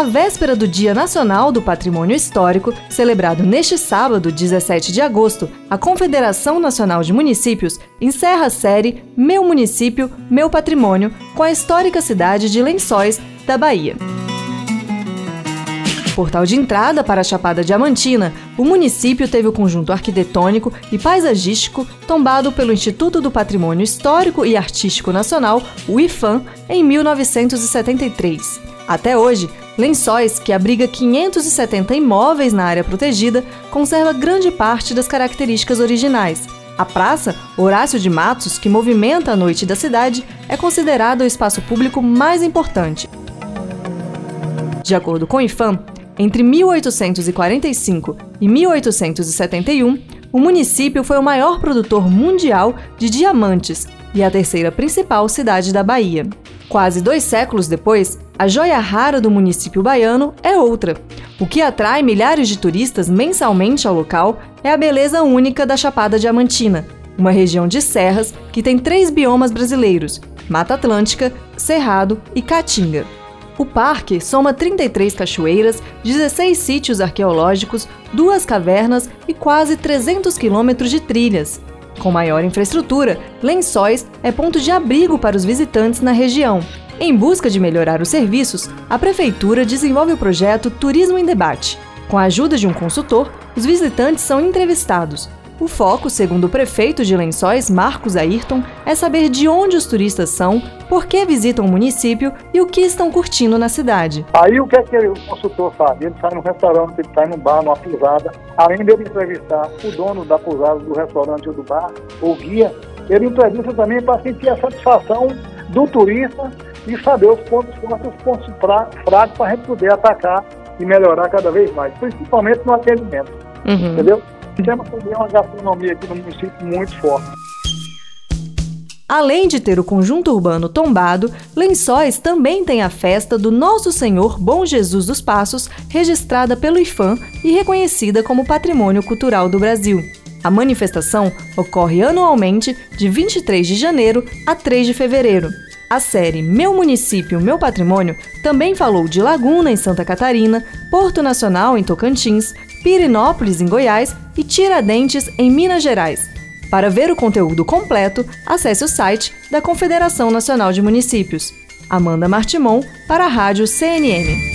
A véspera do Dia Nacional do Patrimônio Histórico, celebrado neste sábado, 17 de agosto, a Confederação Nacional de Municípios encerra a série Meu Município, Meu Patrimônio, com a histórica cidade de Lençóis, da Bahia. Portal de entrada para a Chapada Diamantina, o município teve o conjunto arquitetônico e paisagístico tombado pelo Instituto do Patrimônio Histórico e Artístico Nacional, o IFAM, em 1973. Até hoje, Lençóis, que abriga 570 imóveis na área protegida, conserva grande parte das características originais. A praça, Horácio de Matos, que movimenta a noite da cidade, é considerada o espaço público mais importante. De acordo com o IFAM, entre 1845 e 1871, o município foi o maior produtor mundial de diamantes e a terceira principal cidade da Bahia. Quase dois séculos depois, a joia rara do município baiano é outra. O que atrai milhares de turistas mensalmente ao local é a beleza única da Chapada Diamantina, uma região de serras que tem três biomas brasileiros: Mata Atlântica, Cerrado e Caatinga. O parque soma 33 cachoeiras, 16 sítios arqueológicos, duas cavernas e quase 300 quilômetros de trilhas. Com maior infraestrutura, Lençóis é ponto de abrigo para os visitantes na região em busca de melhorar os serviços, a Prefeitura desenvolve o projeto Turismo em Debate. Com a ajuda de um consultor, os visitantes são entrevistados. O foco, segundo o prefeito de Lençóis, Marcos Ayrton, é saber de onde os turistas são, por que visitam o município e o que estão curtindo na cidade. Aí o que é que o consultor faz? Ele sai no restaurante, ele sai num bar, numa pousada, além de ele entrevistar o dono da pousada, do restaurante ou do bar, ou guia, ele entrevista também para sentir a satisfação do turista e saber os pontos fortes os pontos fracos para a gente poder atacar e melhorar cada vez mais, principalmente no atendimento. Uhum. Entendeu? Temos também uma gastronomia aqui no município muito forte. Além de ter o conjunto urbano tombado, Lençóis também tem a festa do Nosso Senhor Bom Jesus dos Passos, registrada pelo IFAM e reconhecida como Patrimônio Cultural do Brasil. A manifestação ocorre anualmente de 23 de janeiro a 3 de fevereiro. A série Meu Município, Meu Patrimônio também falou de Laguna, em Santa Catarina, Porto Nacional, em Tocantins, Pirinópolis, em Goiás e Tiradentes, em Minas Gerais. Para ver o conteúdo completo, acesse o site da Confederação Nacional de Municípios. Amanda Martimon, para a Rádio CNN.